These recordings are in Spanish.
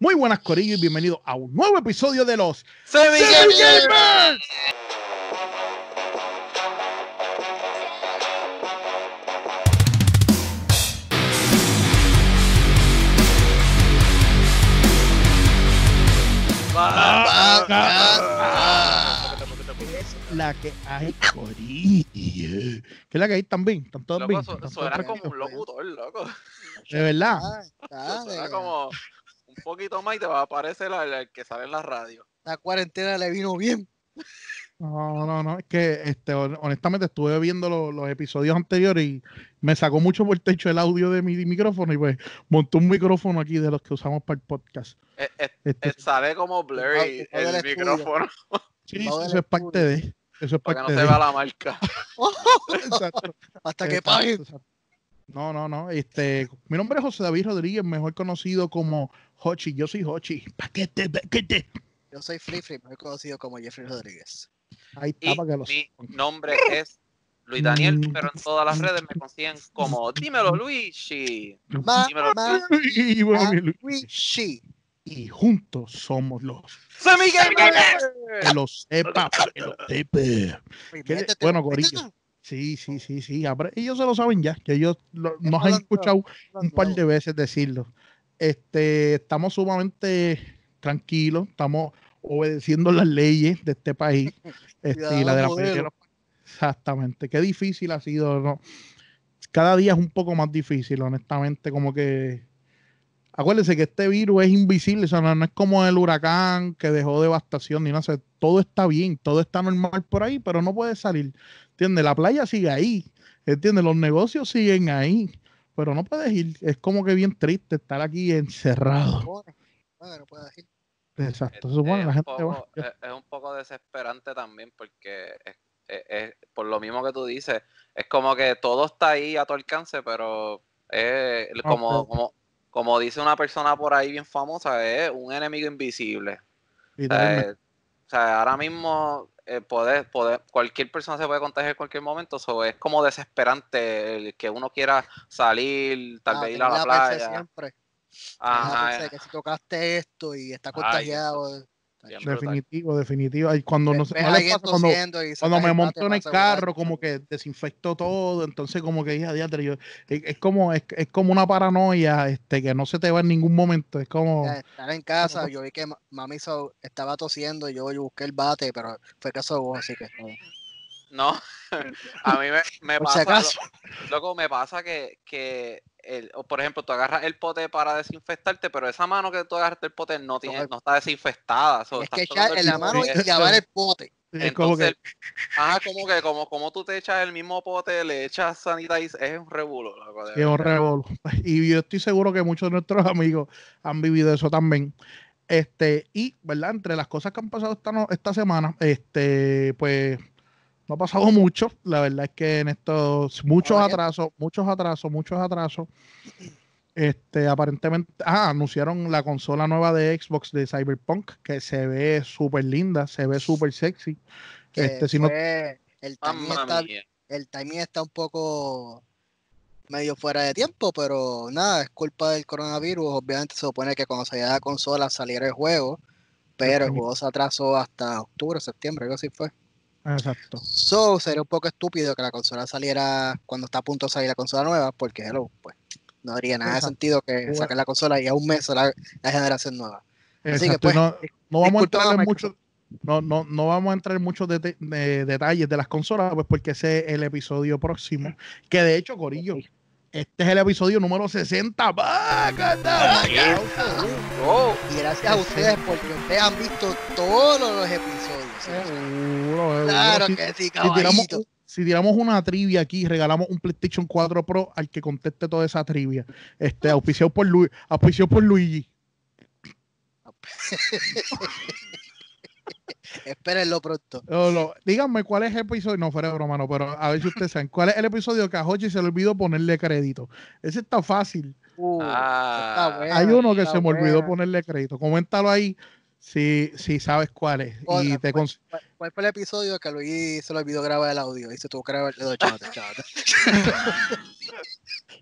Muy buenas, Corillo, y bienvenido a un nuevo episodio de los Semi Gamers. La que hay, Corillo. ¿Qué es la que hay también? ¿Están todos Loco, bien? su- ¿Están todos suena como un locutor, loco. De verdad. Ah, Suena como un poquito más y te va a aparecer el, el que sale en la radio. La cuarentena le vino bien. No, no, no, es que este, hon- honestamente estuve viendo lo- los episodios anteriores y me sacó mucho por el techo el audio de mi micrófono y pues monté un micrófono aquí de los que usamos para el podcast. Eh, eh, Este, eh, sale como blurry el micrófono sí, eso es parte de. Eso es para que parte no se de. vea la marca. Exacto, Hasta que exacto, paguen. No, no, no. Este, mi nombre es José David Rodríguez, mejor conocido como Hochi. Yo soy Hochi. Paquete, paquete. Yo soy Free Free, mejor conocido como Jeffrey Rodríguez. Ahí está Y para que lo mi nombre es Luis Daniel, Mm. pero en todas las redes me consiguen como Dímelo Luigi. Ma, Dímelo, ma, Y, ma, juntos somos los ¡Semi que lo sepa, que lo sepa. Uy, ¿Qué le- métete, bueno. Corillo. Sí, sí, sí, sí. apre- Ellos se lo saben ya, que ellos lo- nos han escuchado un par de veces decirlo. Este, estamos sumamente tranquilos, estamos obedeciendo las leyes de este país. Este, y la de la mayoría Exactamente. Qué difícil ha sido, ¿no? Cada día es un poco más difícil, honestamente, como que acuérdense que este virus es invisible, o sea, no, no es como el huracán que dejó devastación ni nada, o sea, todo está bien, todo está normal por ahí, pero no puede salir, ¿entiendes? La playa sigue ahí, ¿entiendes? Los negocios siguen ahí, pero no puedes ir, es como que bien triste estar aquí encerrado. No puedo decir. Exacto, se supone es, la un gente va. poco, es, es un poco desesperante también porque es, es- es- por lo mismo que tú dices, es como que todo está ahí a tu alcance, pero es como, como, como dice una persona por ahí bien famosa, es un enemigo invisible. O sea, literalmente. o sea, ahora mismo eh, poder, poder, cualquier persona se puede contagiar en cualquier momento, so, es como desesperante el que uno quiera salir, tal Ah, vez ir a la playa. Siempre. Ajá, Ajá, que si tocaste esto y está contagiado. Definitivo, definitivo. Y cuando no, ves no les pasa cuando, cuando me monto en el carro, como que desinfecto todo, entonces como que ya, diatre, yo- es, es como es, es como una paranoia este que no se te va en ningún momento, es como Ya, Estaba en casa, yo vi que ma- mami hizo- estaba tosiendo, yo, yo busqué el bate, pero fue caso de vos, así que no. No, a mí me, me si pasa, acaso. lo- loco, me pasa que, que el, o por ejemplo, tú agarras el pote para desinfectarte, pero esa mano que tú agarraste el pote no tiene, no está desinfectada. so, Es que echar el en la mano y lavar el pote. es como Entonces, que ajá, como que como, como tú te echas el mismo pote, le echas sanitizer, es un revuelo, es un revolú. Y yo estoy seguro que muchos de nuestros amigos han vivido eso también. Este, y, ¿verdad? Entre las cosas que han pasado esta, no- esta semana, este, pues no ha pasado mucho. La verdad es que en estos muchos atrasos, muchos atrasos, muchos atrasos. Este, aparentemente, ah, anunciaron la consola nueva de Xbox de Cyberpunk, que se ve súper linda, se ve súper sexy. que Este, si no- el, timing está, mía. el timing está un poco medio fuera de tiempo, pero nada, es culpa del coronavirus. Obviamente se supone que cuando saliera la consola saliera el juego, pero el juego se atrasó hasta octubre, septiembre, algo así fue. Exacto. So, sería un poco estúpido que la consola saliera cuando está a punto de salir la consola nueva, porque hello, pues no haría nada de sentido que Bueno. saquen la consola y a un mes la, la generación nueva. Así que, pues, no, dis- no vamos a entrar en muchos no, no, no vamos a entrar en muchos de- detalles de las consolas, pues porque ese es el episodio próximo. Que de hecho, Corillo, este es el episodio número 60. ¡Bácata! Oh, Y gracias a ustedes porque ustedes han visto todos los episodios. ¿sí? Seguro. Claro que sí, si tiramos, caballito. si tiramos una trivia aquí, regalamos un PlayStation 4 Pro al que conteste toda esa trivia. Este, auspiciado por, Lu- auspiciado por Luigi. Espérenlo pronto. No, no, díganme cuál es el episodio, no fuera de broma, no, pero a ver si ustedes saben, cuál es el episodio que a Hochi se le olvidó ponerle crédito. Ese está fácil. Uh, Ah. está Hay uno que se me olvidó ponerle crédito. Coméntalo ahí si, si sabes cuál es. Y te ¿Cuál- ¿Cuál fue el episodio que Luis se le olvidó grabar el audio? Y se tuvo que grabar el dedo, chávate, chávate.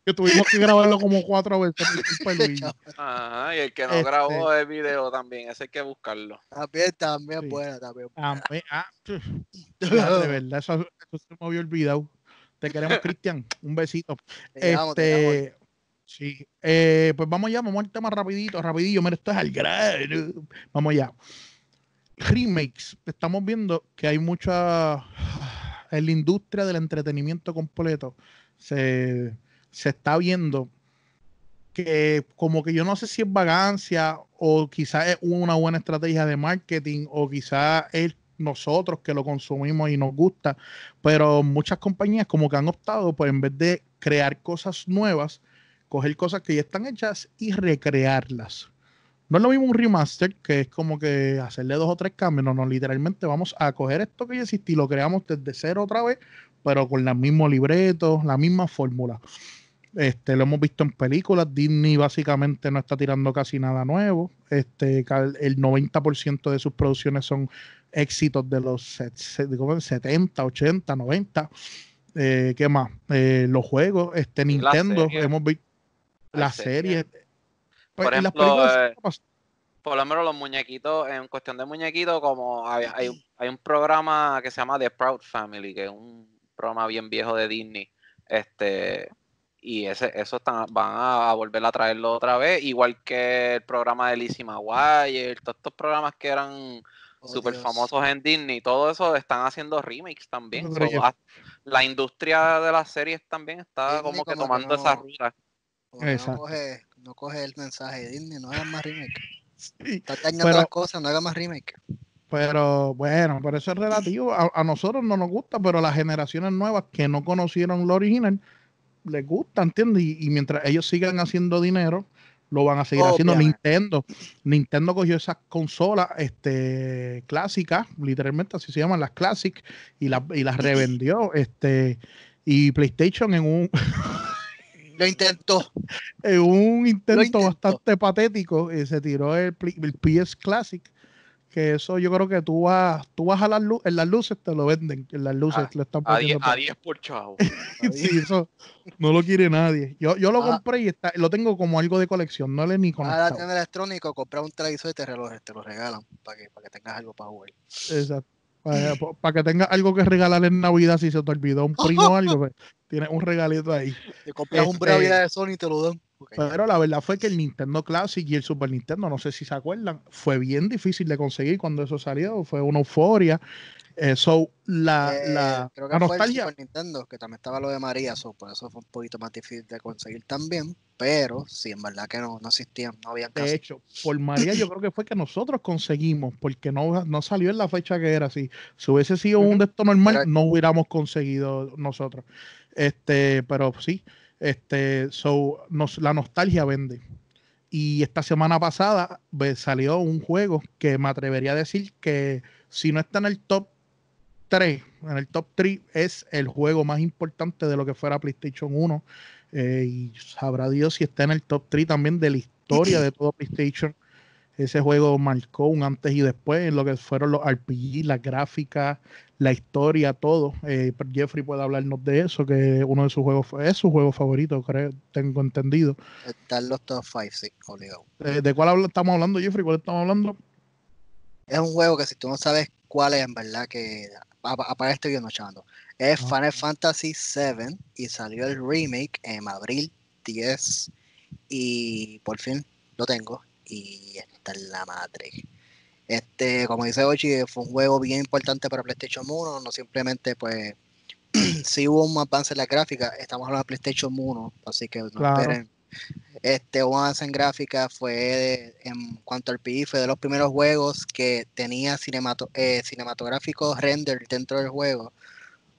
Que tuvimos que grabarlo como cuatro veces. Ajá, y el que no grabó este el video también, ese hay que buscarlo. También, también, sí. buena, también. ah, de verdad, eso, eso, se me había olvidado. Te queremos, Cristian. Un besito. Te este, te Sí, eh, pues vamos ya, vamos al tema rapidito, rapidillo, mira, esto es al grano. Vamos ya. Remakes, estamos viendo que hay mucha en la industria del entretenimiento completo. Se, se está viendo que como que yo no sé si es vagancia o quizás es una buena estrategia de marketing o quizás es nosotros que lo consumimos y nos gusta, pero muchas compañías como que han optado pues en vez de crear cosas nuevas, coger cosas que ya están hechas y recrearlas. No es lo mismo un remaster, que es como que hacerle dos o tres cambios. No, no, literalmente vamos a coger esto que ya existe y lo creamos desde cero otra vez, pero con los mismos libretos, la misma fórmula. Este, lo hemos visto en películas. Disney básicamente no está tirando casi nada nuevo. Este, el 90% de sus producciones son éxitos de los 70, 80, 90. ¿Qué más? Eh, los juegos, este, Nintendo, hemos visto la serie. Pues, por ejemplo, eh, por lo menos los muñequitos, en cuestión de muñequitos, como hay, hay, un programa que se llama The Proud Family, que es un programa bien viejo de Disney. Este, y ese, eso están, van a, volver a traerlo otra vez, igual que el programa de Lizzie McGuire, todos estos programas que eran oh, súper famosos en Disney, todo eso están haciendo remakes también. la industria de las series también está como que tomando esa ruta. No coge, no coge el mensaje de Disney, no hagas más remake. Está dañando las cosas, no hagas más remake. Pero bueno, por eso es relativo. A, nosotros no nos gusta, pero a las generaciones nuevas que no conocieron lo original, les gusta, ¿entiendes? Y, mientras ellos sigan haciendo dinero, lo van a seguir haciendo. Nintendo, Nintendo cogió esas consolas este, clásicas, literalmente así se llaman las Classic, y, y las revendió. Este, y PlayStation en un Lo intentó. En un intento bastante patético, y se tiró el, el, PS Classic. Que eso yo creo que tú vas, tú vas a las luces, en las luces te lo venden, en las luces ah, lo están A 10, por chavo. sí, eso no lo quiere nadie. Yo, yo lo ah. compré y está, lo tengo como algo de colección, no le ni conectado. Ahora tiene electrónico, comprar un televisor y te, te lo regalan para que, para que tengas algo para jugar. Exacto. Para, que tengas algo que regalar en Navidad si se te olvidó un primo o algo, pues, tienes un regalito ahí. Te compras un este, Bravia de Sony y te lo dan. Pero la verdad fue que el Nintendo Classic y el Super Nintendo, no sé si se acuerdan, fue bien difícil de conseguir cuando eso salió, fue una euforia. Eso, la, eh, la, creo que fue el Super Nintendo, que también estaba lo de María, por eso fue un poquito más difícil de conseguir también, pero sí, en verdad que no, no existían, no había De hecho, por María yo creo que fue que nosotros conseguimos, porque no, no salió en la fecha que era así. Si hubiese sido un de normal, no hubiéramos conseguido nosotros. Este, pero sí, este, so, nos, la nostalgia vende. Y esta semana pasada salió un juego que me atrevería a decir que si no está en el top 3, en el top 3 es el juego más importante de lo que fuera PlayStation 1. Eh, y sabrá Dios si está en el top 3 también de la historia de todo PlayStation. Ese juego marcó un antes y después en lo que fueron los RPG, las gráficas, la historia, todo. Eh, Jeffrey puede hablarnos de eso, que uno de sus juegos es su juego favorito, creo, tengo entendido. Están los top 5, sí, obligado. Eh, ¿De cuál estamos hablando, Jeffrey? ¿Cuál estamos hablando? Es un juego que si tú no sabes cuál es, en verdad, que aparece estoy viendo echando. Es Final Fantasy VII y salió el remake en abril 10 y por fin lo tengo y está en la madre. Este, como dice Ochi, fue un juego bien importante para PlayStation 1, no simplemente pues si hubo un avance en la gráfica, estamos hablando de PlayStation 1, así que no esperen. Este un avance en gráfica fue en cuanto al PI, fue de los primeros juegos que tenía cinemato, eh, cinematográficos render dentro del juego.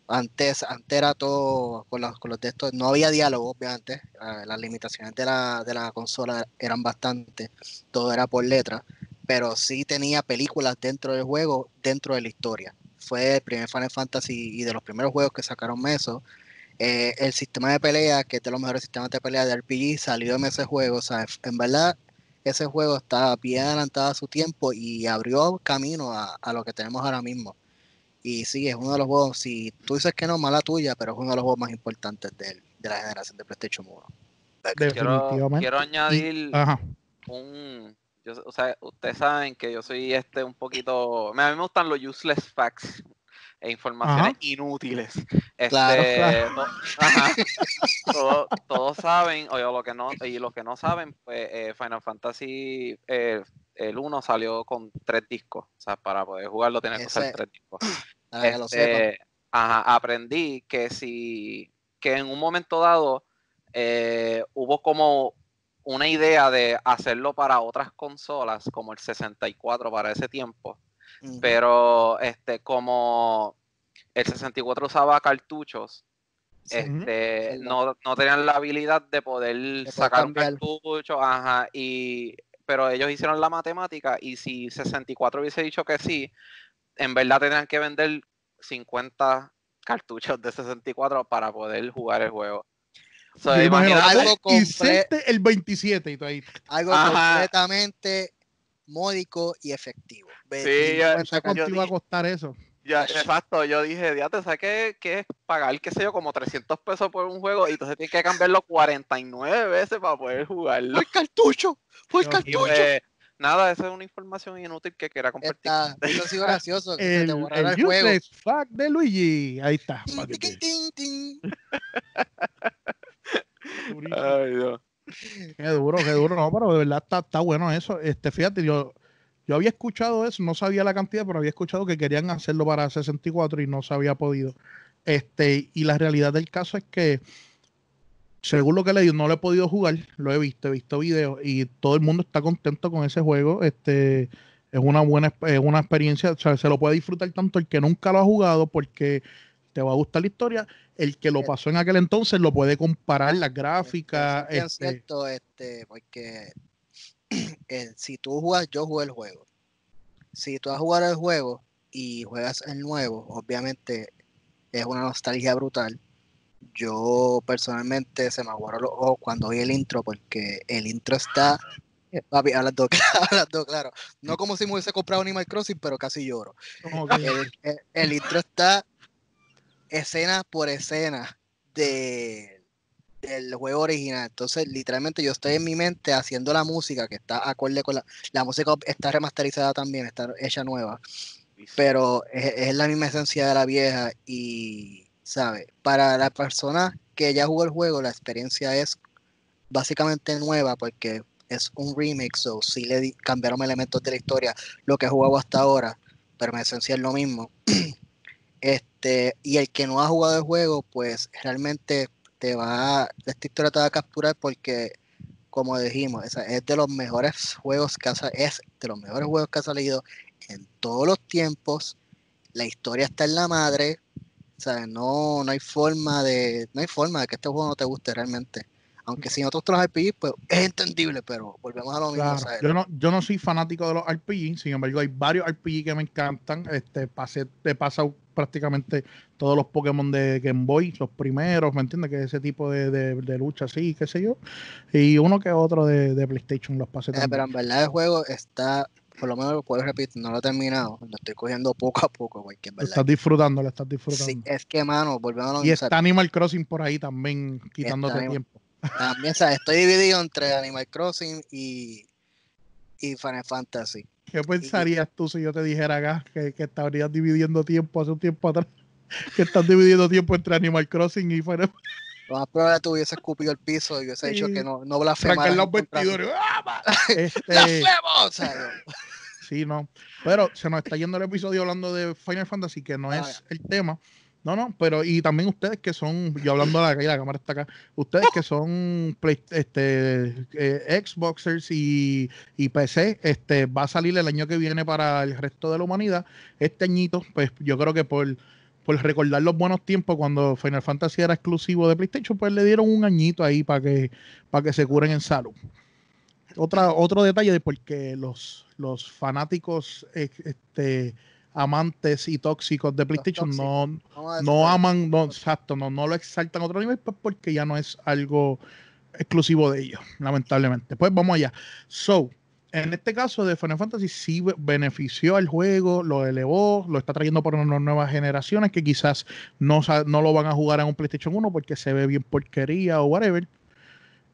Antes, antes era todo con los, con los textos, no había diálogo, obviamente, eh, las limitaciones de la, de la consola eran bastante, todo era por letra, pero sí tenía películas dentro del juego, dentro de la historia. Fue el primer Final Fantasy y de los primeros juegos que sacaron eso. Eh, el sistema de pelea, que es de los mejores sistemas de pelea de RPG, salió en ese juego. O sea, en verdad, ese juego está bien adelantado a su tiempo y abrió camino a, a lo que tenemos ahora mismo. Y sí, es uno de los juegos, si tú dices que no, mala tuya, pero es uno de los juegos más importantes del, de la generación de PlayStation 1. Quiero, quiero añadir un o sea, ustedes saben que yo soy este un poquito. A mí me gustan los useless facts e informaciones inútiles. Este, todos, saben, o lo que no, y los que no saben, pues eh, Final Fantasy eh, el 1 salió con tres discos. O sea, para poder jugarlo tienes que usar tres discos. Este, ajá, aprendí que si que en un momento dado eh, hubo como una idea de hacerlo para otras consolas, como el 64 para ese tiempo. Pero este, como el 64 usaba cartuchos, este, no, tenían la habilidad de poder sacar un cartucho, ajá, y pero ellos hicieron la matemática y si 64 hubiese dicho que sí, en verdad tendrían que vender 50 cartuchos de 64 para poder jugar el juego. Algo el 27 y ahí. Algo completamente módico y efectivo. Sí, ¿Cuánto iba a costar eso? Ya, exacto, yo dije, diate, ¿sabes qué, qué es pagar, qué sé yo, como 300 pesos por un juego y entonces tienes que cambiarlo 49 veces para poder jugarlo? ¡Fue el cartucho! ¡Fue el cartucho! Pues, nada, esa es una información inútil que quiera compartir. eso sí gracioso, que el, se te el, el, juego. Fact de Luigi, ahí está. Ay, Dios. Qué duro, qué duro, no, pero de verdad está, está bueno eso. Este, fíjate, yo, yo había escuchado eso, no sabía la cantidad, pero había escuchado que querían hacerlo para 64 y no se había podido. Este, y la realidad del caso es que, según lo que leí, no lo he podido jugar, lo he visto, he visto videos y todo el mundo está contento con ese juego. Este, es una buena es una experiencia, o sea, se lo puede disfrutar tanto el que nunca lo ha jugado porque te va a gustar la historia el que lo pasó en aquel entonces lo puede comparar las gráficas. Es este... cierto, este, porque si tú jugas, yo jugué el juego. Si tú vas a jugar el juego y juegas el nuevo, obviamente es una nostalgia brutal. Yo personalmente se me aguaron los ojos cuando vi el intro, porque el intro está eh, Papi, hablando, claro. No como si me hubiese comprado Animal Crossing, pero casi lloro. el, intro está escena por escena de, del juego original. Entonces, literalmente yo estoy en mi mente haciendo la música que está acorde con la, la música está remasterizada también, está hecha nueva. Pero es, la misma esencia de la vieja y, ¿sabe? Para la persona que ya jugó el juego, la experiencia es básicamente nueva porque es un remix o si le cambiaron elementos de la historia, lo que he jugado hasta ahora, pero en esencia es lo mismo. Este, y el que no ha jugado el juego, pues realmente te va, esta historia te va a capturar porque, como dijimos, es de los mejores juegos que ha, es de los mejores juegos que ha salido en todos los tiempos. La historia está en la madre. O no, no hay forma de, no hay forma de que este juego no te guste realmente. Aunque si no te gustan los RPG, pues es entendible, pero volvemos a lo mismo. yo, no, yo no soy fanático de los RPG, sin embargo, hay varios RPG que me encantan. Este, pasé, he pasado prácticamente todos los Pokémon de Game Boy, los primeros, ¿me entiendes? Que ese tipo de, de, lucha así, qué sé yo. Y uno que otro de, PlayStation los pasé eh, Pero en verdad el juego está, por lo menos lo puedo repetir, no lo he terminado, lo estoy cogiendo poco a poco, güey. Que lo estás disfrutando, lo estás disfrutando. Sí, es que, mano, volvemos a Y está Animal Crossing por ahí también, quitándote tiempo. También, o sea, estoy dividido entre Animal Crossing y, y Final Fantasy. ¿Qué pensarías tú si yo te dijera acá que, que estarías dividiendo tiempo hace un tiempo atrás? Que estás dividiendo tiempo entre Animal Crossing y Final Fantasy. Lo más probable tú hubiese escupido el piso y hubiese dicho que no, no blasfemara. los vestidores. ¡Ah, este, sí, no. Pero se nos está yendo el episodio hablando de Final Fantasy, que no ah, es el tema. No, no, pero y también ustedes que son, yo hablando de la, cámara está acá, ustedes que son este, eh, Xboxers y, y, PC, este, va a salir el año que viene para el resto de la humanidad. Este añito, pues yo creo que por, por recordar los buenos tiempos cuando Final Fantasy era exclusivo de PlayStation, pues le dieron un añito ahí para que, para que se curen en salud. Otro detalle de porque los, los fanáticos este, amantes y tóxicos de PlayStation no, no, aman, no, exacto, no, no lo exaltan a otro nivel pues porque ya no es algo exclusivo de ellos, lamentablemente. Pues vamos allá. So, en este caso de Final Fantasy sí benefició al juego, lo elevó, lo está trayendo por unas nuevas generaciones que quizás no, no lo van a jugar en un PlayStation 1 porque se ve bien porquería o whatever.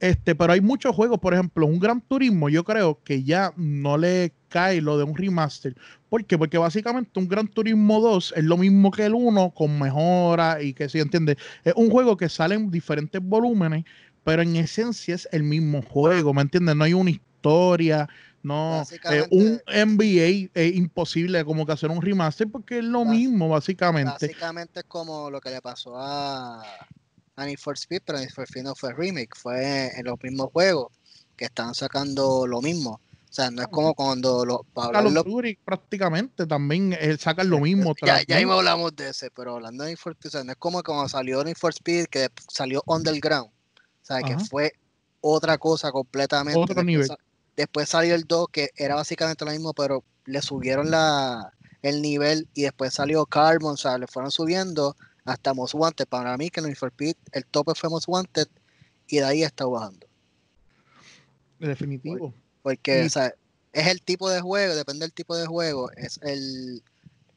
Este, pero hay muchos juegos, por ejemplo, un Gran Turismo, yo creo que ya no le cae lo de un remaster. ¿Por qué? Porque básicamente un Gran Turismo 2 es lo mismo que el 1 con mejora y que se entiende. Es un juego que sale en diferentes volúmenes, pero en esencia es el mismo juego, ¿me entiendes? No hay una historia, no, eh, un NBA es imposible como que hacer un remaster porque es lo mismo, básicamente. Básicamente es como lo que le pasó a, a Need for Speed, pero Need for Speed no fue remake, fue en los mismos juegos que están sacando lo mismo. O sea, no es como cuando lo, prácticamente también eh, sacan lo mismo. Ya, ya mismo hablamos de ese, pero hablando de Need for Speed, o sea, no es como cuando salió Need for Speed que salió Underground. O sea, que fue otra cosa completamente. Otro nivel. Después salió el 2, que era básicamente lo mismo, pero le subieron la, el nivel y después salió Carbon, o sea, le fueron subiendo hasta Most Wanted. Para mí, que en for Speed el tope fue Most Wanted y de ahí está bajando. Definitivo. Porque, o sea, es el tipo de juego, depende del tipo de juego, es el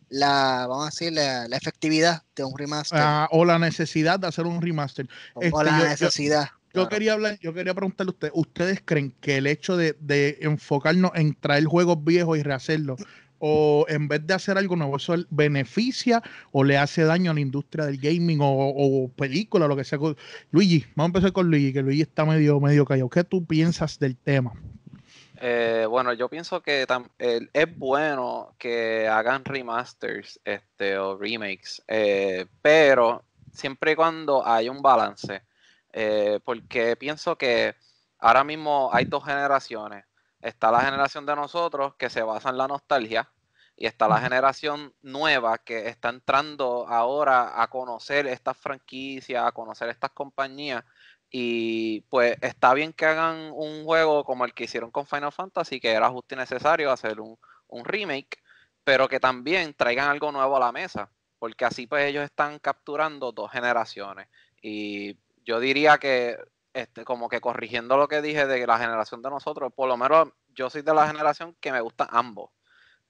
la, vamos a decir, la, efectividad de un remaster. Ah, o la necesidad de hacer un remaster. O, la este, necesidad. Yo quería hablar, yo quería preguntarle a ustedes, ¿ustedes creen que el hecho de, enfocarnos en traer juegos viejos y rehacerlos, o en vez de hacer algo nuevo, eso beneficia o le hace daño a la industria del gaming o, o película, lo que sea? Luigi, vamos a empezar con Luigi, que Luigi está medio, medio callado. ¿Qué tú piensas del tema? Eh, bueno, yo pienso que es bueno que hagan remasters este, o remakes, eh, pero siempre y cuando hay un balance eh, porque pienso que ahora mismo hay dos generaciones. Está la generación de nosotros que se basa en la nostalgia y está la generación nueva que está entrando ahora a conocer estas franquicias, a conocer estas compañías. Y pues está bien que hagan un juego como el que hicieron con Final Fantasy, que era justo y necesario hacer un, un remake, pero que también traigan algo nuevo a la mesa, porque así pues ellos están capturando dos generaciones. Y yo diría que, este, como que corrigiendo lo que dije de la generación de nosotros, por lo menos yo soy de la generación que me gusta ambos.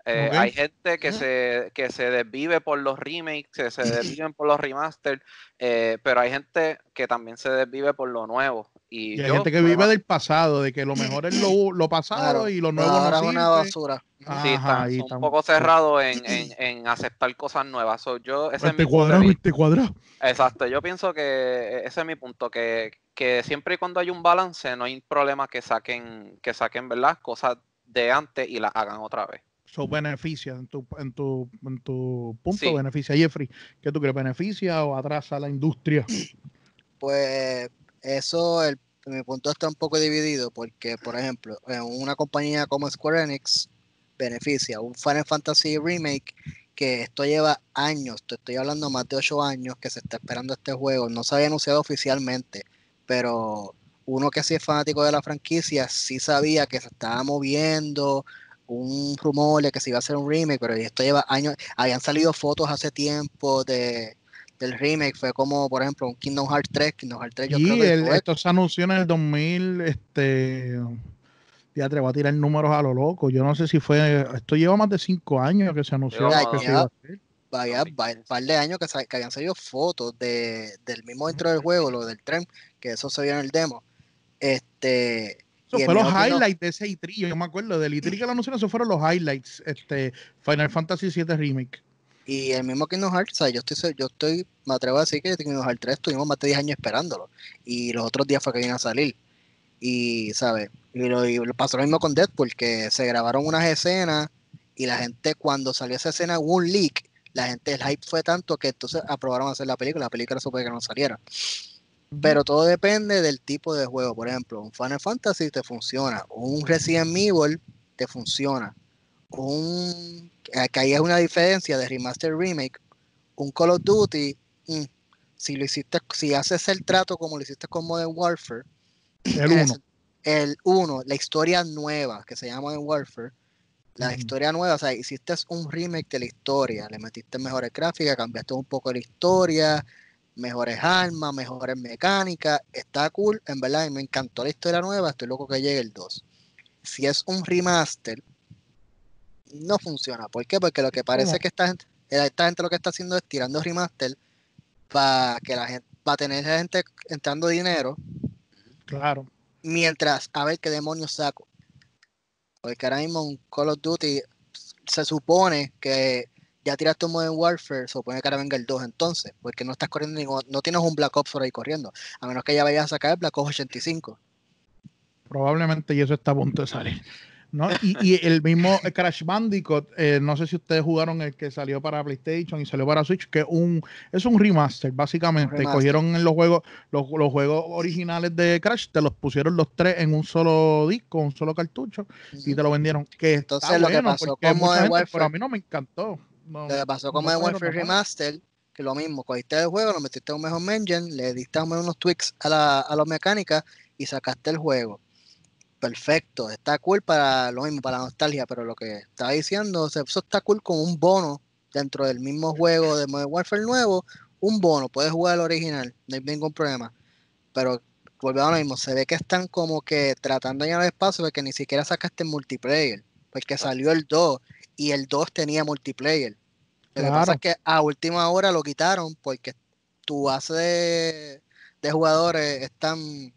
Eh, hay gente que se, que se desvive por los remakes, que se desviven por los remasters, eh, pero hay gente que también se desvive por lo nuevo. Y, hay gente que vive del pasado, de que lo mejor es lo, pasado y lo nuevo ahora no es una basura. Sí, está, un poco cerrado en, en, aceptar cosas nuevas. yo, ese este cuadrado, este cuadrado. Exacto, yo pienso que ese es mi punto, que, que siempre y cuando hay un balance, no hay problema que saquen, que saquen, ¿verdad? Cosas de antes y las hagan otra vez. Eso beneficia, en tu, en tu, en tu punto, beneficia. Jeffrey, ¿qué tú crees? ¿Beneficia o atrasa a la industria? Pues eso, el, mi punto está un poco dividido porque, por ejemplo, en una compañía como Square Enix beneficia un Final Fantasy Remake que esto lleva años, te estoy hablando más de ocho años que se está esperando este juego, no se había anunciado oficialmente, pero uno que sí es fanático de la franquicia sí sabía que se estaba moviendo un rumor de que se iba a hacer un remake, pero esto lleva años, habían salido fotos hace tiempo de del remake fue como, por ejemplo, un Kingdom Hearts 3. Kingdom Hearts 3 yo creo que esto se anunció en el 2000, este, ya te voy a tirar números a lo loco. Yo no sé si fue, esto lleva más de 5 años que se anunció. que se iba a hacer. Vaya, un par de años que, que, habían salido fotos de, del mismo intro del juego, lo del tren, que eso se vio en el demo. Este, eso fue los highlights de ese E3, yo me acuerdo del E3 que lo anunciaron, esos fueron los highlights, este, Final Fantasy VII Remake. Y el mismo Kingdom Hearts, o sea, yo estoy, yo estoy, me atrevo a decir que Kingdom Hearts 3 estuvimos más de 10 años esperándolo. Y los otros días fue que vino a salir. Y, ¿sabes? Y lo, pasó lo mismo con Deadpool, que se grabaron unas escenas y la gente, cuando salió esa escena, hubo un leak. La gente, el hype fue tanto que entonces aprobaron hacer la película. La película supe que no saliera. Pero todo depende del tipo de juego. Por ejemplo, un Final Fantasy te funciona. Un Resident Evil te funciona. Un que ahí es una diferencia de remaster remake. Un Call of Duty, mm, si lo hiciste, si haces el trato como lo hiciste con Modern Warfare, el 1. El 1, la historia nueva que se llama Modern Warfare, la historia nueva, o sea, hiciste un remake de la historia, le metiste mejores gráficas, cambiaste un poco la historia, mejores armas, mejores mecánicas, está cool, en verdad, me encantó la historia nueva, estoy loco que llegue el 2. si es un remaster, no funciona. ¿Por qué? Porque lo que parece que esta gente, esta gente lo que está haciendo es tirando remaster para que la gente, para tener gente entrando dinero. Claro. Mientras, a ver qué demonios saco. Porque ahora mismo un Call of Duty se supone que ya tiraste un Modern Warfare, se supone que ahora venga el 2 entonces, porque no estás corriendo ningún, no tienes un Black Ops por ahí corriendo, a menos que ya vayas a sacar el Black Ops 85. Probablemente y eso está a punto de salir. ¿No? Y, el mismo Crash Bandicoot, eh, no sé si ustedes jugaron el que salió para PlayStation y salió para Switch, que un, es un remaster, básicamente. Cogieron los juegos, los, juegos originales de Crash, te los pusieron los tres en un solo disco, un solo cartucho, y te lo vendieron. Que Entonces, lo que pasó con Modern Warfare, pero a mí no me encantó. lo que pasó con Modern Warfare Remaster, que lo mismo, cogiste el juego, lo metiste en un mejor engine, le diste unos tweaks a, la, a las mecánicas y sacaste el juego perfecto, está cool para lo mismo, para la nostalgia, pero lo que estaba diciendo, eso está cool con un bono dentro del mismo juego de Modern Warfare nuevo, un bono, puedes jugar el original, no hay ningún problema, pero volvemos a lo mismo, se ve que están como que tratando de llenar espacio porque ni siquiera sacaste multiplayer, porque salió el 2 y el 2 tenía multiplayer. Lo que pasa es que a última hora lo quitaron porque tu base de, de jugadores están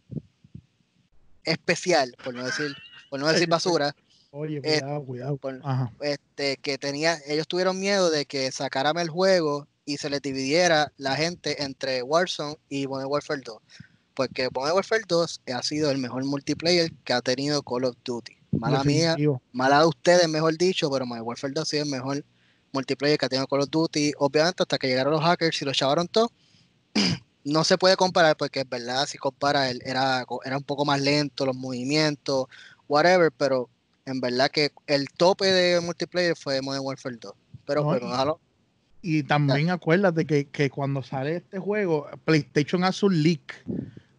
especial, por no decir, por no decir basura. Oye, eh, cuidado, cuidado. Este, que tenía, ellos tuvieron miedo de que sacaran el juego y se les dividiera la gente entre Warzone y Modern Warfare 2. Porque Modern Warfare 2 ha sido el mejor multiplayer que ha tenido Call of Duty. Mala mía, mala de ustedes, mejor dicho, pero Modern Warfare 2 ha sido el mejor multiplayer que ha tenido Call of Duty. Obviamente, hasta que llegaron los hackers y lo chavaron todo. no se puede comparar porque es verdad, si compara, él era, era un poco más lento los movimientos, whatever, pero en verdad que el tope de multiplayer fue Modern Warfare 2. Pero, bueno, y también acuérdate que, que, cuando sale este juego, PlayStation hace un leak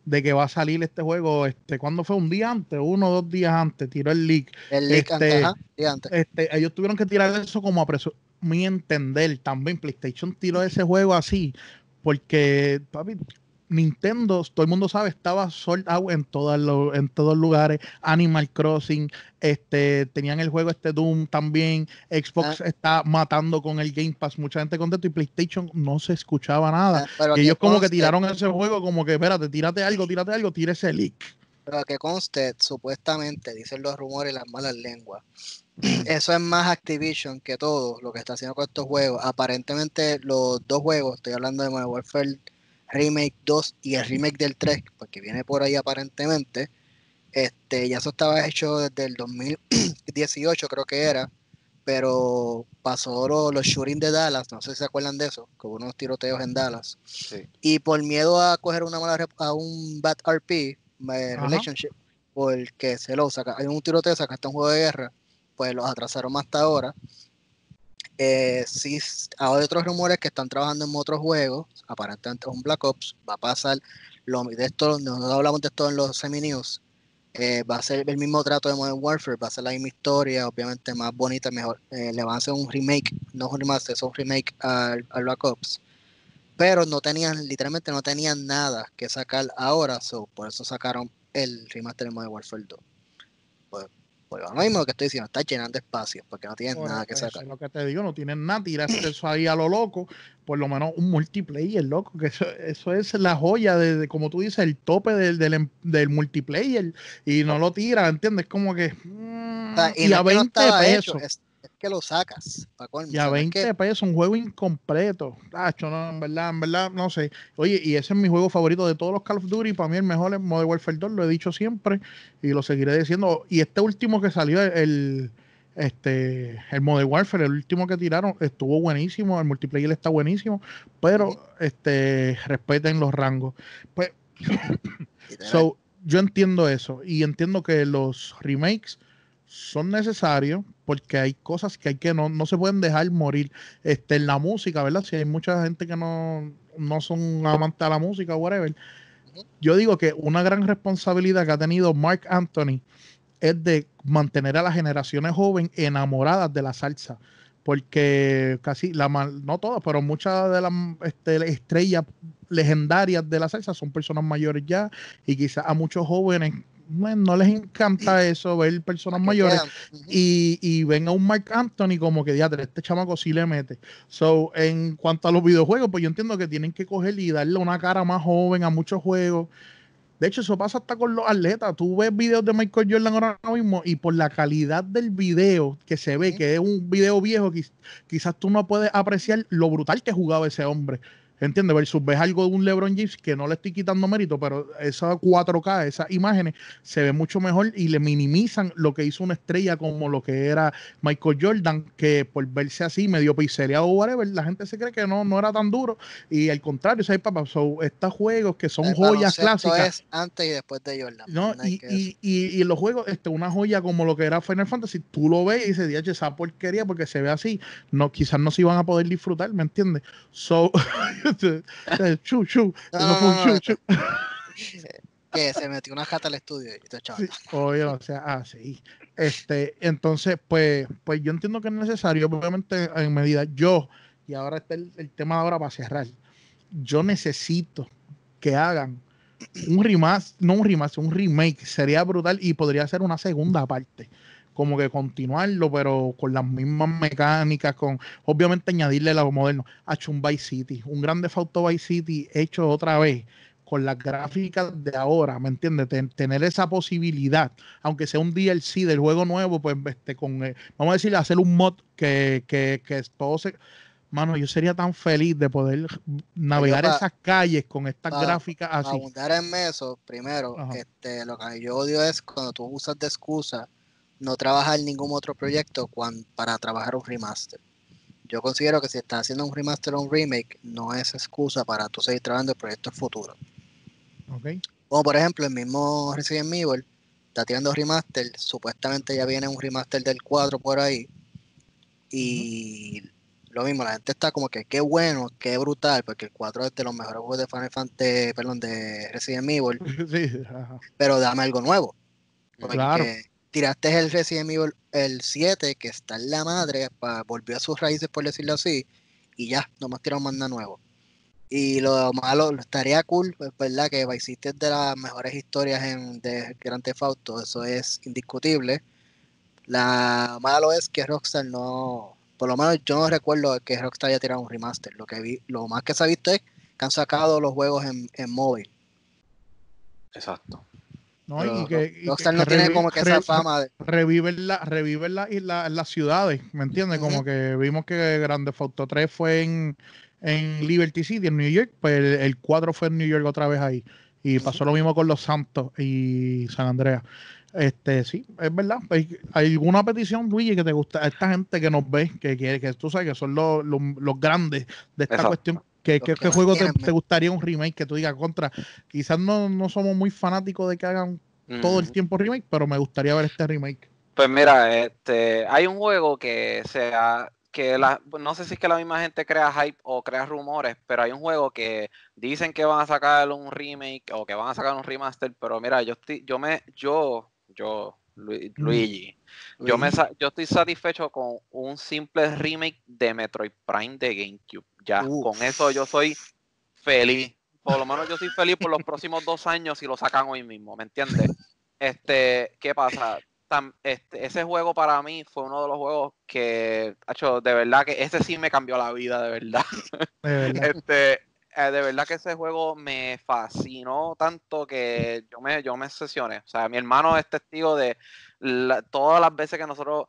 de que va a salir este juego, este, ¿cuándo fue? Un día antes, uno o dos días antes, tiró el leak. El leak este, antes, Este, ellos tuvieron que tirar eso como a mi entender. También PlayStation tiró ese juego así, porque, papi, Nintendo, todo el mundo sabe, estaba sold out en, todos los, en todos lugares. Animal Crossing, este, tenían el juego este Doom también. Xbox ah. está matando con el Game Pass. Mucha gente contento y PlayStation no se escuchaba nada. Ah, y ellos como que tiraron ese juego como que, espérate, tírate algo, tírate algo, tire ese leak. Pero que conste, supuestamente, dicen los rumores y las malas lenguas, eso es más Activision que todo lo que está haciendo con estos juegos. Aparentemente los dos juegos, estoy hablando de Modern Warfare Remake 2 y el remake del 3, porque viene por ahí aparentemente, este, ya eso estaba hecho desde el 2018 creo que era, pero pasó los shooting de Dallas, no sé si se acuerdan de eso, que hubo unos tiroteos en Dallas. Y por miedo a coger una mala a un bad RP, relationship, porque se lo saca, hay un tiroteo, sacaste un juego de guerra pues los atrasaron hasta ahora. Eh, sí, hay otros rumores que están trabajando en otros juegos, aparentemente un Black Ops, va a pasar, lo, de esto, no hablamos de esto en los semi-news, eh, va a ser el mismo trato de Modern Warfare, va a ser la misma historia, obviamente más bonita, mejor. Eh, le van a hacer un remake, no un remaster, es un remake al, Black Ops. Pero no tenían, literalmente no tenían nada que sacar ahora, so, por eso sacaron el remaster de Modern Warfare 2. Pues, pues lo mismo que estoy diciendo, está llenando espacios porque no tienen nada que sacar. Es lo que te digo, no tienen nada, tiraste eso ahí a lo loco, por lo menos un multiplayer, loco, que eso, es la joya de, como tú dices, el tope del, em, del, multiplayer y no lo tira, ¿entiendes? Como que... Mm, y, a 20 pesos que lo sacas. y a 20 pesos, un juego incompleto. no, en verdad, en verdad, no sé. Oye, y ese es mi juego favorito de todos los Call of Duty. Para mí el mejor es Modern Warfare 2, lo he dicho siempre y lo seguiré diciendo. Y este último que salió, el, este, el Modern Warfare, el último que tiraron, estuvo buenísimo. El multiplayer está buenísimo, pero este, respeten los rangos. Pues, so, yo entiendo eso y entiendo que los remakes son necesarios porque hay cosas que hay que no, no se pueden dejar morir este, en la música, ¿verdad? Si hay mucha gente que no, no son amantes a la música, whatever. Yo digo que una gran responsabilidad que ha tenido Mark Anthony es de mantener a las generaciones jóvenes enamoradas de la salsa. Porque casi, la no todas, pero muchas de las este, estrellas legendarias de la salsa son personas mayores ya y quizás a muchos jóvenes no les encanta eso, ver personas mayores y, y ven a un Mark Anthony como que diatre, este chamaco sí le mete. So, en cuanto a los videojuegos, pues yo entiendo que tienen que coger y darle una cara más joven a muchos juegos. De hecho, eso pasa hasta con los atletas. Tú ves videos de Michael Jordan ahora mismo y por la calidad del video que se ve, que es un video viejo, quizás tú no puedes apreciar lo brutal que jugaba ese hombre. ¿Entiendes? Versus ves algo de un LeBron James que no le estoy quitando mérito, pero esas 4K, esas imágenes se ven mucho mejor y le minimizan lo que hizo una estrella como lo que era Michael Jordan, que por verse así medio pixeleado o whatever, la gente se cree que no, no era tan duro y al contrario, ¿sabes, papá? estos juegos que son joyas clásicas. es antes y después de Jordan. No, y, y, y, los juegos, este, una joya como lo que era Final Fantasy, tú lo ves y dices, dice, esa porquería porque se ve así, no, quizás no se iban a poder disfrutar, ¿me entiendes? So, chu, chu. que se metió una jata al estudio y sí, oye, o sea, ah, sí. Este, entonces, pues, pues yo entiendo que es necesario, obviamente, en medida, yo, y ahora está el, tema de ahora para cerrar, yo necesito que hagan un remaster, no un remaster, un remake, sería brutal y podría ser una segunda parte como que continuarlo, pero con las mismas mecánicas, con obviamente añadirle lo moderno. a un Vice City, un grande Auto Vice City hecho otra vez con las gráficas de ahora, ¿me entiendes? tener esa posibilidad, aunque sea un DLC del juego nuevo, pues este, con, eh, vamos a decirle, hacer un mod que, que, que todo se... Mano, yo sería tan feliz de poder navegar esas calles con estas gráficas así. Para abundar en eso, primero, este, lo que yo odio es cuando tú usas de excusa no trabajar en ningún otro proyecto para trabajar un remaster. Yo considero que si estás haciendo un remaster o un remake, no es excusa para tú seguir trabajando en proyectos futuros. Okay. Como por ejemplo, el mismo Resident Evil está tirando remaster, supuestamente ya viene un remaster del 4 por ahí. Y lo mismo, la gente está como que qué bueno, qué brutal, porque el 4 es de los mejores juegos de Final Fantasy, perdón, de Resident Evil. Pero dame algo nuevo. claro tiraste el Resident Evil el 7, que está en la madre, volvió a sus raíces, por decirlo así, y ya, nomás tiraron más nada nuevo. Y lo malo, estaría cool, pues, ¿verdad? Que Vice es de las mejores historias en, de Grand Theft Auto, eso es indiscutible. La malo es que Rockstar no, por lo menos yo no recuerdo que Rockstar haya tirado un remaster. Lo que lo más que se ha visto es que han sacado los juegos en, en móvil. Exacto. ¿No? y que, no tiene como que esa fama de... Reviven, la, reviven la, las ciudades, ¿me entiendes? Como que vimos que Grande Auto 3 fue en, en Liberty City, en New York, pues el, 4 fue en New York otra vez ahí. Y pasó lo mismo con Los Santos y San Andreas. Este, sí, es verdad. ¿Hay, alguna petición, Luigi, que te gusta? A esta gente que nos ve, que quiere, que tú sabes que son los, los, grandes de esta cuestión. ¿Qué, qué, juego te, gustaría un remake que tú digas contra? Quizás no, no somos muy fanáticos de que hagan todo el tiempo remake, pero me gustaría ver este remake. Pues mira, este, hay un juego que sea que la, no sé si es que la misma gente crea hype o crea rumores, pero hay un juego que dicen que van a sacar un remake o que van a sacar un remaster, pero mira, yo estoy, yo me, yo, yo, Luigi, yo me yo estoy satisfecho con un simple remake de Metroid Prime de GameCube. Ya, con eso yo soy feliz. Por lo menos yo soy feliz por los próximos dos años si lo sacan hoy mismo, ¿me entiendes? Este, ¿qué pasa? este, ese juego para mí fue uno de los juegos que, hecho, de verdad que ese sí me cambió la vida, de verdad. este, eh, de verdad que ese juego me fascinó tanto que yo me, yo me sesioné. O sea, mi hermano es testigo de todas las veces que nosotros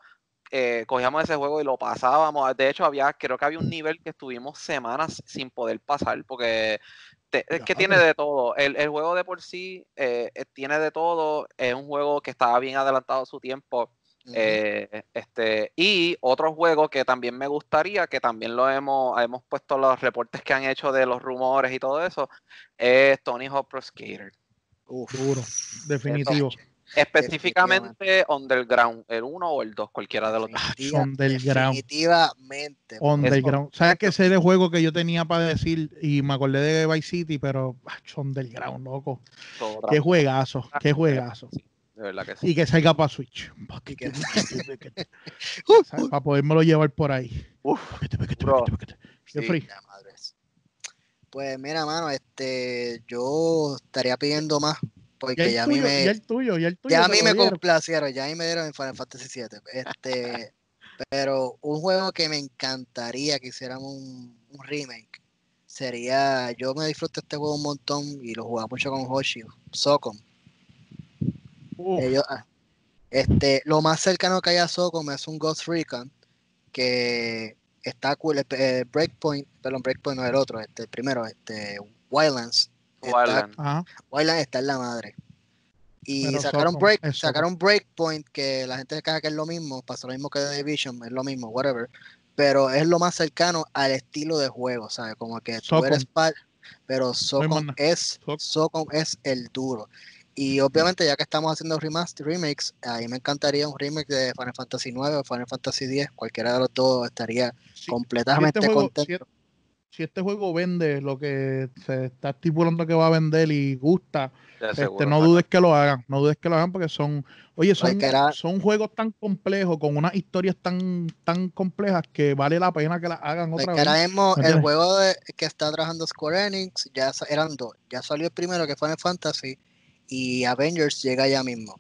eh, cogíamos ese juego y lo pasábamos. De hecho, había, creo que había un nivel que estuvimos semanas sin poder pasar, porque es que tiene de todo. El, juego de por sí eh, eh, tiene de todo. Es un juego que estaba bien adelantado a su tiempo. este, y otro juego que también me gustaría, que también lo hemos, hemos puesto los reportes que han hecho de los rumores y todo eso, es Tony Hawk Pro Skater. Uf, duro, definitivo. Específicamente Underground, el 1 o el 2, cualquiera de los dos. Underground. Definitivamente. Underground. ¿Sabes que ese es el juego que yo tenía para decir y me acordé de Vice City, pero Underground, loco. Qué juegazo, qué juegazo. de verdad que sí. Y que salga para Switch. para podérmelo llevar por ahí. Uf, Qué free. Pues mira, mano, este, yo estaría pidiendo más porque ya, a mí me. Ya el tuyo, ya el tuyo. Ya a mí me complacieron, ya a mí me dieron en Final Fantasy VII. Este, pero un juego que me encantaría que hiciéramos un, remake sería. Yo me disfruto este juego un montón y lo jugaba mucho con Hoshi, Socom. Ah, este, lo más cercano que hay a Socom es un Ghost Recon que está cool. Eh, Breakpoint, perdón, Breakpoint no es el otro, este, el primero, este, Wildlands. Wildlands. Está, en la madre. Y sacaron, break, sacaron Breakpoint, que la gente se caga que es lo mismo, pasó lo mismo que The Division, es lo mismo, whatever. Pero es lo más cercano al estilo de juego, ¿sabes? Como que tú eres par, pero Socom es, Socom es el duro. Y obviamente, ya que estamos haciendo remaster, remakes, a mí me encantaría un remake de Final Fantasy IX o Final Fantasy X, cualquiera de los dos estaría completamente este contento. Si, este juego vende lo que se está estipulando que va a vender y gusta, este, no dudes que lo hagan, no dudes que lo hagan porque son, oye, son, son juegos tan complejos, con unas historias tan, tan complejas que vale la pena que las hagan otra vez. Ahora mismo el juego que está trabajando Square Enix, ya eran dos, ya salió el primero que fue Final Fantasy y Avengers llega ya mismo.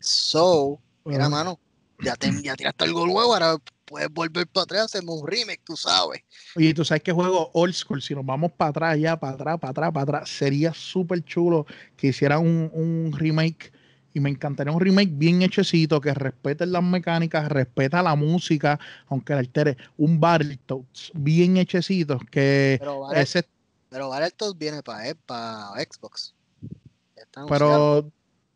So, mira, mano, ya, te, ya tiraste algo nuevo, ahora puedes volver para atrás, hacemos un remake, tú sabes. Oye, tú sabes que juego old school, si nos vamos para atrás, ya, para atrás, para atrás, para atrás, sería súper chulo que hicieran un, un, remake. Y me encantaría un remake bien hechecito, que respete las mecánicas, respeta la música, aunque la altere. Un Battletoads bien hechecito, que pero ese... Pero Battletoads viene para, para Xbox. Pero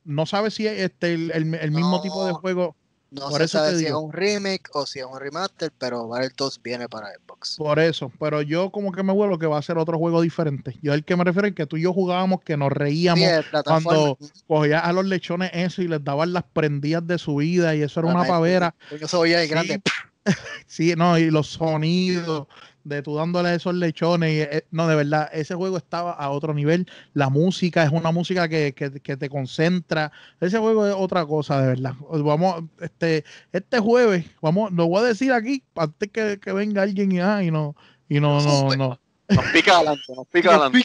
no sabe si es este, el, mismo tipo de juego. No se sabe si es un remake o si es un remaster, pero Battletoads viene para Xbox. Por eso, pero yo como que me vuelvo que va a ser otro juego diferente. Yo el que me refiero es que tú y yo jugábamos que nos reíamos cuando cogías a los lechones eso y les daban las prendidas de su vida y eso era una pavera. Yo soy ahí grande. sí, no, y los sonidos de tú dándole esos lechones. Y, eh, no, de verdad, ese juego estaba a otro nivel. La música es una música que, te concentra. Ese juego es otra cosa, de verdad. Vamos, este, este jueves, vamos, lo voy a decir aquí, antes que, que venga alguien y, ah, y no, y no, no, no. Nos pica adelante, nos pica adelante.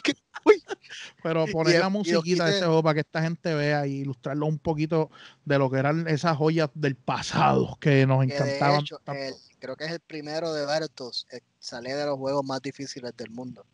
Pero poner la musiquita de ese juego para que esta gente vea y ilustrarlo un poquito de lo que eran esas joyas del pasado que nos encantaban. Creo que es el primero de Bertos, eh, sale de los juegos más difíciles del mundo.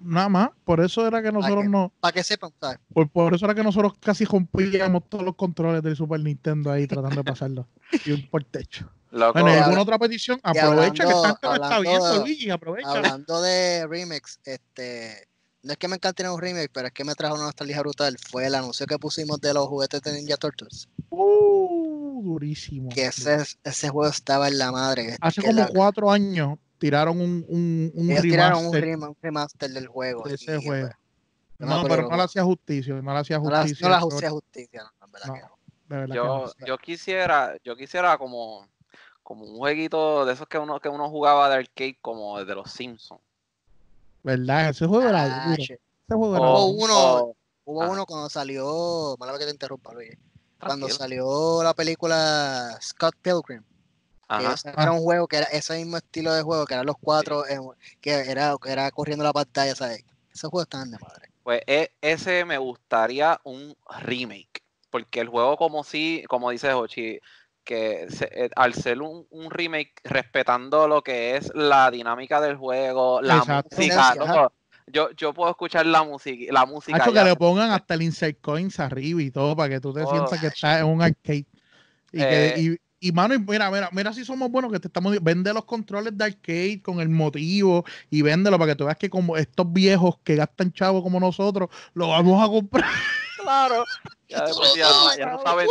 Nada más, por eso era que nosotros no. Para que sepan, ¿sabes? Por, eso era que nosotros casi rompíamos todos los controles del Super Nintendo ahí tratando de pasarlo. y un por techo. bueno, ¿y alguna otra petición? Aprovecha que está, está viendo, Luigi, aprovecha. Hablando de remix, este no es que me encante un remake, pero es que me trajo una nostalgia brutal. Fue el anuncio que pusimos de los juguetes de Ninja Turtles. Uh, durísimo. Que ese, ese juego estaba en la madre. Hace como cuatro años tiraron un, un, un remaster. tiraron un, remaster del juego. De ese juego. no, pero no le hacía justicia. No le hacía justicia. No, le hacía justicia, yo, yo quisiera, yo quisiera como, como un jueguito de esos que uno, que uno jugaba de arcade como de los Simpsons ¿Verdad? Ese juego era ah. Ese juego era hubo uno, hubo ah. uno cuando salió, mala que te interrumpa, Luis. Cuando salió la película Scott Pilgrim. era un juego que era ese mismo estilo de juego, que eran los cuatro, que era, era corriendo la pantalla, ¿sabes? Esos juegos estaban de madre. Pues e, ese me gustaría un remake. Porque el juego, como si, como dice Hochi, que eh, al ser un, remake respetando lo que es la dinámica del juego, la música, yo, yo puedo escuchar la música, la música. Hecho que le pongan hasta el insert coins arriba y todo para que tú te oh, sientas que estás en un arcade. Y, que, y, mano, mira, mira, mira si somos buenos que te estamos vende los controles de arcade con el motivo y véndelo para que tú veas que como estos viejos que gastan chavo como nosotros, lo vamos a comprar. Claro. Ya, ya, no sabes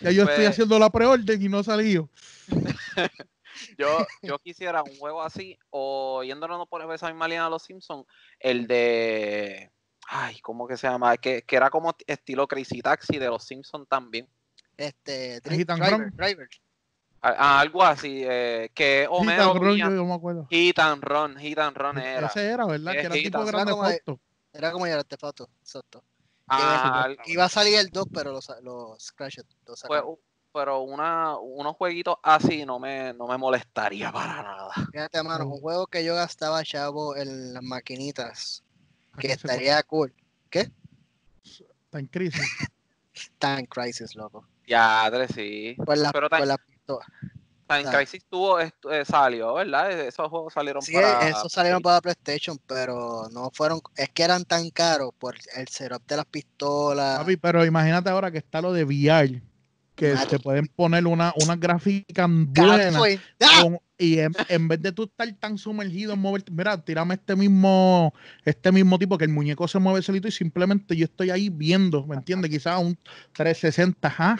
ya yo estoy pues haciendo la preorden y no ha salido. yo, yo quisiera un juego así, o yéndonos por esa misma línea de los Simpsons, el de. Ay, ¿cómo que se llama? Que, que era como estilo Crazy Taxi de los Simpsons también. Este, driver, driver. algo así, eh, que Homero. Hit and Run, yo, me acuerdo. Hit and Run, Hit and Run era. Ese era, ¿verdad? Que, era tipo grande foto. Era como ya este foto, exacto. Ah, iba a salir el 2, pero los, los Crash pero una, unos jueguitos así no me, no me molestaría para nada. Fíjate, mano, un juego que yo gastaba chavo en las maquinitas, que estaría cool. ¿Qué? Time Crisis. Time Crisis, loco. Ya, sí. Pues la, Pero pues la pistola. Time Crisis tuvo, eh, salió, ¿verdad? Esos juegos salieron sí, para... esos salieron para PlayStation, pero no fueron, es que eran tan caros por el setup de las pistolas. Papi, pero imagínate ahora que está lo de VR, que te pueden poner una, una gráfica buena y en, vez de tú estar tan sumergido en moverte, mira, tirame este mismo, este mismo tipo que el muñeco se mueve solito y simplemente yo estoy ahí viendo, ¿me entiendes? Quizás un 360, ajá.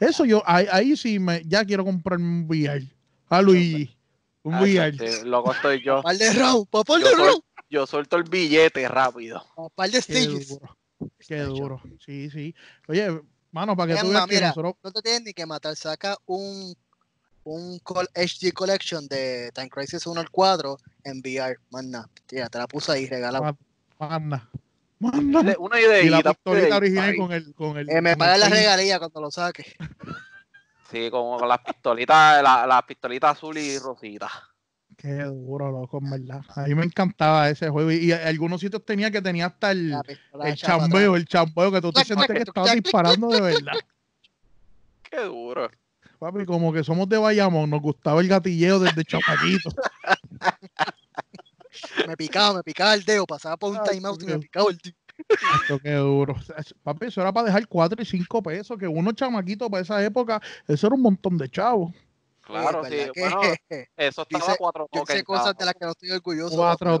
Eso yo, ahí, sí me, ya quiero comprar un VR. A Luigi. Un VR. Este, loco estoy yo. Papal de round, papal de round. Yo suelto el billete rápido. Papal de stages. Qué duro. Sí, sí. Oye, mano, para que tú veas que nosotros... No te tienes ni que matar. Saca un un HD Collection de Time Crisis 1 al 4 en VR. Manda, tira, te la puse ahí, regala. Manda. Manda. Una idea. Y la pistolita original con el. Con el eh, me paga la regalía cuando lo saque. Sí, como con las pistolitas, la, la pistolita azul y rosita. Qué duro, loco, en verdad. A mí me encantaba ese juego. Y, algunos sitios tenía que tenía hasta el, el chambeo, el chambeo que tú te sientes que estabas disparando de verdad. Qué duro. Papi, como que somos de Bayamón, nos gustaba el gatilleo desde chapaquito. me picaba, me picaba el dedo, pasaba por un timeout y me picaba el dedo. Esto qué duro. Papi, eso era para dejar 4 y 5 pesos, que uno chamaquito para esa época, eso era un montón de chavos. Claro, sí. Bueno, eso estaba a cuatro Yo sé cosas de las que no estoy orgulloso. Cuatro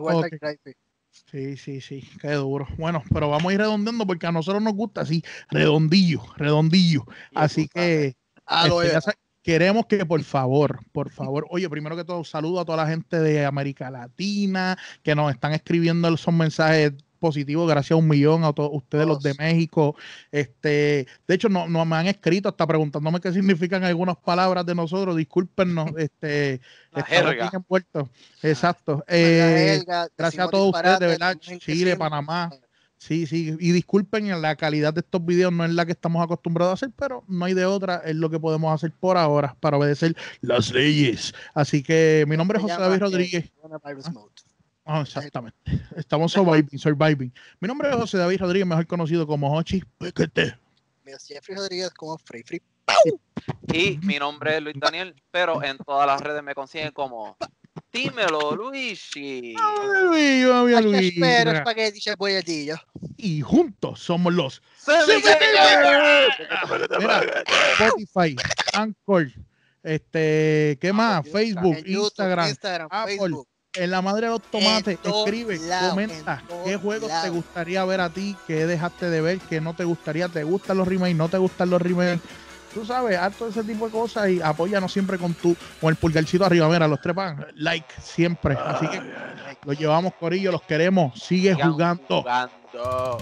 Sí, sí, sí, qué duro. Bueno, pero vamos a ir redondeando porque a nosotros nos gusta así, redondillo, redondillo. Así que Ah, este, queremos que por favor, por favor, oye, primero que todo, saludo a toda la gente de América Latina que nos están escribiendo esos mensajes positivos, gracias a un millón a todos ustedes, los de México. Este, de hecho, no, no me han escrito hasta preguntándome qué significan algunas palabras de nosotros. Discúlpenos, este, Exacto. Eh, gracias a todos ustedes, de verdad, Chile, Panamá. Sí, sí, y disculpen, la calidad de estos videos no es la que estamos acostumbrados a hacer, pero no hay de otra, es lo que podemos hacer por ahora para obedecer las leyes. Así que mi nombre es José David Rodríguez. Ah, exactamente. Estamos surviving, surviving. Mi nombre es José David Rodríguez, mejor conocido como Hochi Pequete. Jeffrey Rodríguez como Free Free. Y mi nombre es Luis Daniel, pero en todas las redes me consiguen como Dímelo, Luigi. Ay, Luigi, Luigi. Espero espagueti bolletillo. Y juntos somos los Mira, Spotify, Anchor, este, ¿qué más? Facebook, Instagram, Apple. En la madre de los tomates, escribe, comenta qué juegos te gustaría ver a ti, qué dejaste de ver, qué no te gustaría, te gustan los remakes, no te gustan los remakes tú sabes, haz todo ese tipo de cosas y apóyanos siempre con tu, con el pulgarcito arriba. Mira, los trepan, like siempre. Así que los llevamos, Corillo, los queremos. Sigue jugando. jugando.